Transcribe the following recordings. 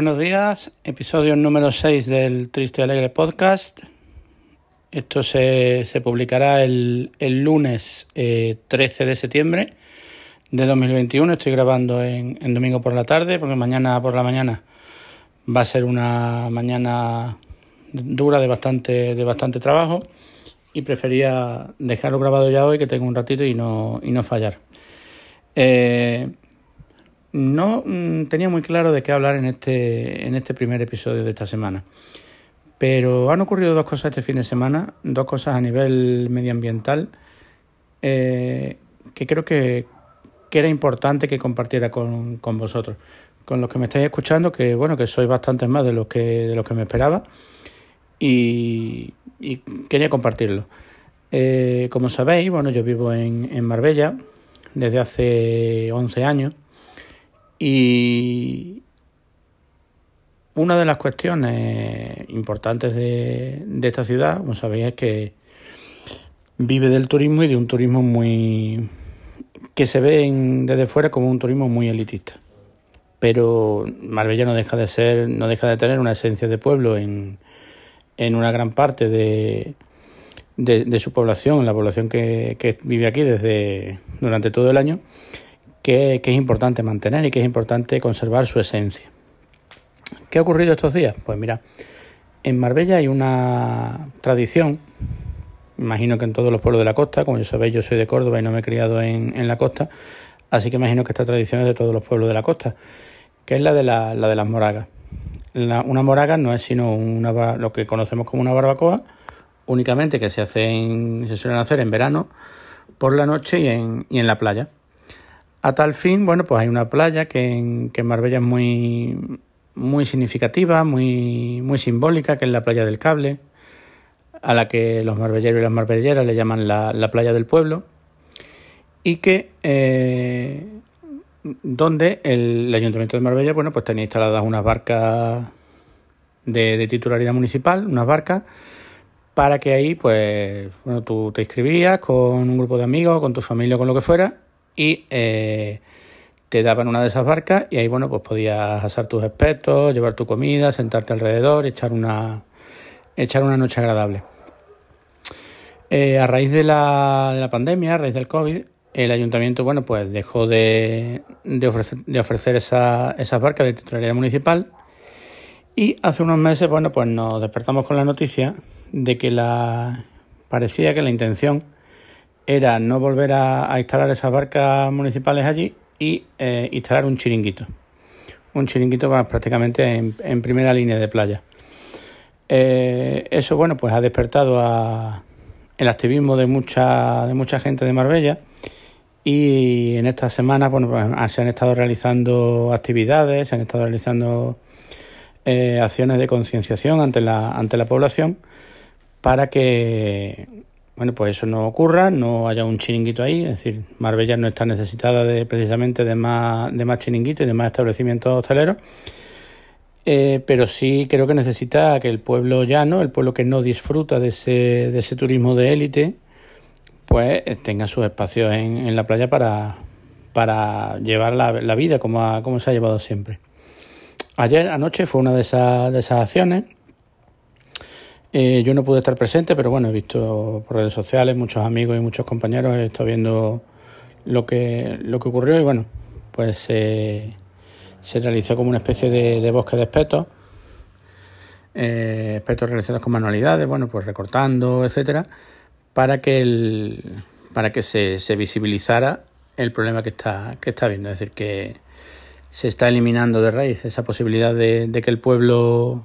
Buenos días, episodio número 6 del Triste Alegre Podcast. Esto se, se publicará el, el lunes 13 eh, de septiembre de 2021. Estoy grabando en, en, domingo por la tarde porque mañana por la mañana va a ser una mañana dura de bastante, de bastante trabajo y prefería dejarlo grabado ya hoy que tengo un ratito y no, y no fallar. Eh, no mm, tenía muy claro de qué hablar en este, en este primer episodio de esta semana. Pero han ocurrido dos cosas este fin de semana, dos cosas a nivel medioambiental eh, que creo que, era importante que compartiera con, con, vosotros, con los que me estáis escuchando, que bueno, que sois bastantes más de los que, de los que me esperaba y, quería compartirlo. Eh, como sabéis, bueno, yo vivo en, en Marbella desde hace 11 años y, una de las cuestiones importantes de, esta ciudad, como sabéis, es que vive del turismo y de un turismo muy que se ve desde fuera como un turismo muy elitista. Pero Marbella no deja de ser, no deja de tener una esencia de pueblo en, en una gran parte de, de, su población, la población que, que, vive aquí desde durante todo el año, que, es importante mantener y que es importante conservar su esencia. ¿Qué ha ocurrido estos días? Pues mira, en Marbella hay una tradición, imagino que en todos los pueblos de la costa, como ya sabéis, yo soy de Córdoba y no me he criado en, la costa, así que imagino que esta tradición es de todos los pueblos de la costa, que es la de, la, de las moragas. una moraga no es sino una, lo que conocemos como una barbacoa, únicamente que se, hacen, se suelen hacer en verano, por la noche y en, y en la playa. A tal fin, bueno, pues hay una playa que en, que en Marbella es muy, muy significativa, muy, muy simbólica, que es la playa del cable, a la que los marbelleros y las marbelleras le llaman la, la playa del pueblo, y que eh, donde el, Ayuntamiento de Marbella bueno, pues tenía instaladas unas barcas de, de, titularidad municipal, unas barcas, para que ahí pues bueno, tú te inscribías con un grupo de amigos, con tu familia con lo que fuera, y eh, te daban una de esas barcas y ahí, bueno, pues podías asar tus aspectos, llevar tu comida, sentarte alrededor, echar una, echar una noche agradable. Eh, a raíz de la, de la, pandemia, a raíz del COVID, el ayuntamiento, bueno, pues dejó de, de ofrecer, de ofrecer esa, esas barcas de titularidad municipal y hace unos meses, bueno, pues nos despertamos con la noticia de que la parecía que la intención era no volver a, instalar esas barcas municipales allí y eh, instalar un chiringuito. Un chiringuito prácticamente en, primera línea de playa. Eh, eso, bueno, pues ha despertado a el activismo de mucha, de mucha gente de Marbella y en estas semanas, bueno, pues se han estado realizando actividades, se han estado realizando eh, acciones de concienciación ante la, ante la población para que bueno, pues eso no ocurra, no haya un chiringuito ahí, es decir, Marbella no está necesitada de precisamente de más, de más chiringuitos y de más establecimientos hosteleros, eh, pero sí creo que necesita que el pueblo llano, el pueblo que no disfruta de ese, de ese turismo de élite, pues tenga sus espacios en, en la playa para, para llevar la, la vida como, como se ha llevado siempre. Ayer anoche fue una de esas, de esas acciones eh, yo no pude estar presente, pero bueno, he visto por redes sociales muchos amigos y muchos compañeros, he estado viendo lo que, lo que ocurrió y bueno, pues se realizó como una especie de, bosque de espetos, eh, espetos realizados con manualidades, bueno, pues recortando, etcétera, para que el, para que se, se visibilizara el problema que está, que está viendo, es decir, que se está eliminando de raíz esa posibilidad de, de que el pueblo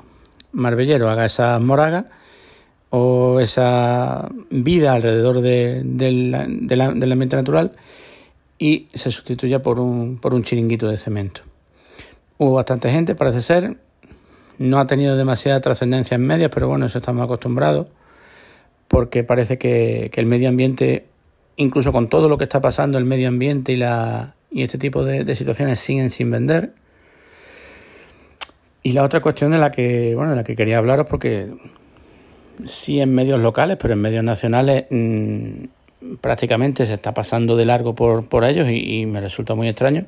marbellero haga esa moraga o esa vida alrededor de, del ambiente natural y se sustituya por un, por un chiringuito de cemento. Hubo bastante gente, parece ser, no ha tenido demasiada trascendencia en medios, pero bueno, eso estamos acostumbrados, porque parece que, el medio ambiente, incluso con todo lo que está pasando, el medio ambiente y, la, y este tipo de, de situaciones siguen sin vender. Y la otra cuestión de la que, bueno, de la que quería hablaros, porque sí en medios locales, pero en medios nacionales mmm, prácticamente se está pasando de largo por, por ellos y, me resulta muy extraño,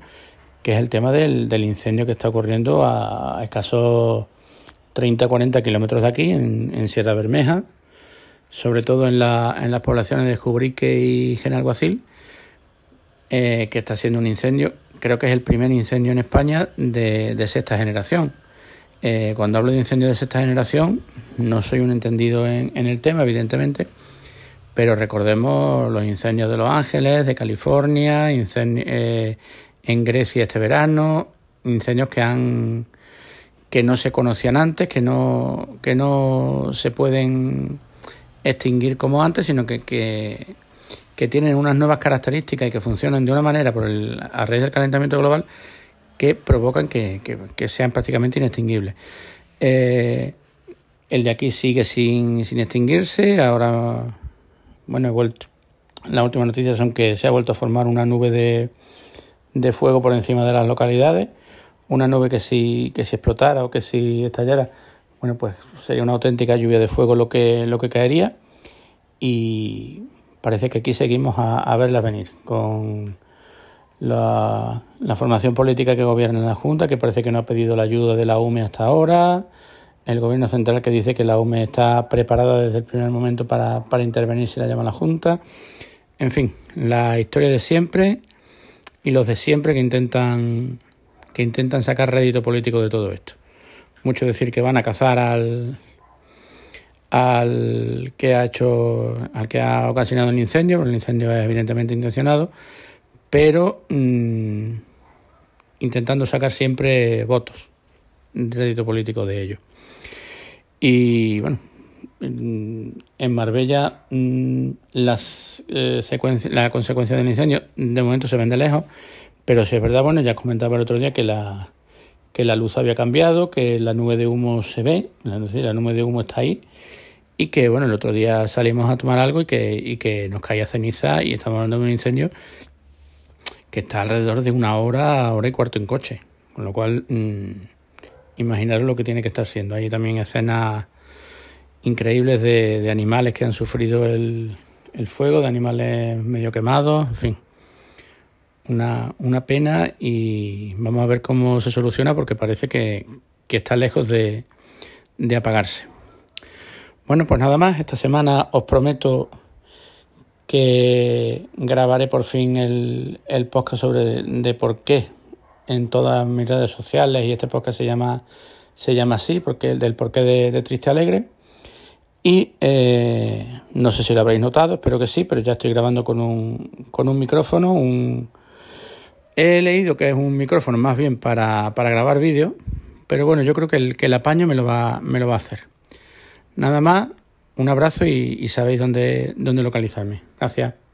que es el tema del, del incendio que está ocurriendo a, escasos 30-40 kilómetros de aquí, en, Sierra Bermeja, sobre todo en, la, en las poblaciones de Jubrique y Genalguacil, eh, que está siendo un incendio, creo que es el primer incendio en España de, de sexta generación. Eh, cuando hablo de incendio de sexta generación, no soy un entendido en, en el tema, evidentemente, pero recordemos los incendios de Los Ángeles, de California, incendios, eh, en Grecia este verano, incendios que han que no se conocían antes, que no, que no se pueden extinguir como antes, sino que, que, tienen unas nuevas características y que funcionan de una manera por el, a raíz del calentamiento global que provocan que, sean prácticamente inextinguibles. Eh, el de aquí sigue sin, sin extinguirse, ahora, bueno, he vuelto. Las últimas noticias son que se ha vuelto a formar una nube de, de fuego por encima de las localidades. Una nube que si, que si explotara o que si estallara, bueno, pues sería una auténtica lluvia de fuego lo que, lo que caería. Y parece que aquí seguimos a, verla venir con la, la, formación política que gobierna la Junta, que parece que no ha pedido la ayuda de la UME hasta ahora. El gobierno central que dice que la UME está preparada desde el primer momento para, para intervenir si la llama la Junta. En fin, la historia de siempre y los de siempre que intentan que intentan sacar rédito político de todo esto. Mucho decir que van a cazar al al que ha hecho al que ha ocasionado el incendio, el incendio es evidentemente intencionado, pero mm, intentando sacar siempre votos, rédito político de ello. Y bueno, en Marbella mm, las, eh, la consecuencia del incendio de momento se ven de lejos, pero si es verdad, bueno, ya comentaba el otro día que la, que la luz había cambiado, que la nube de humo se ve, la, la nube de humo está ahí, y que bueno, el otro día salimos a tomar algo y que, y que nos caía ceniza y estamos hablando de un incendio que está alrededor de una hora, hora y cuarto en coche, con lo cual mmm, imaginaros lo que tiene que estar siendo. Hay también escenas increíbles de, animales que han sufrido el, fuego, de animales medio quemados, en fin. Una, una, pena y vamos a ver cómo se soluciona porque parece que, está lejos de, de, apagarse. Bueno, pues nada más, esta semana os prometo que grabaré por fin el, el podcast sobre de por qué en todas mis redes sociales y este podcast se llama se llama así porque el del porqué de, de Triste Alegre y eh, no sé si lo habréis notado, espero que sí, pero ya estoy grabando con un, con un micrófono. Un... He leído que es un micrófono más bien para, para grabar vídeo, pero bueno, yo creo que el, que el apaño me lo, va, me lo va a hacer. Nada más, un abrazo y, y sabéis dónde, dónde localizarme. Gracias.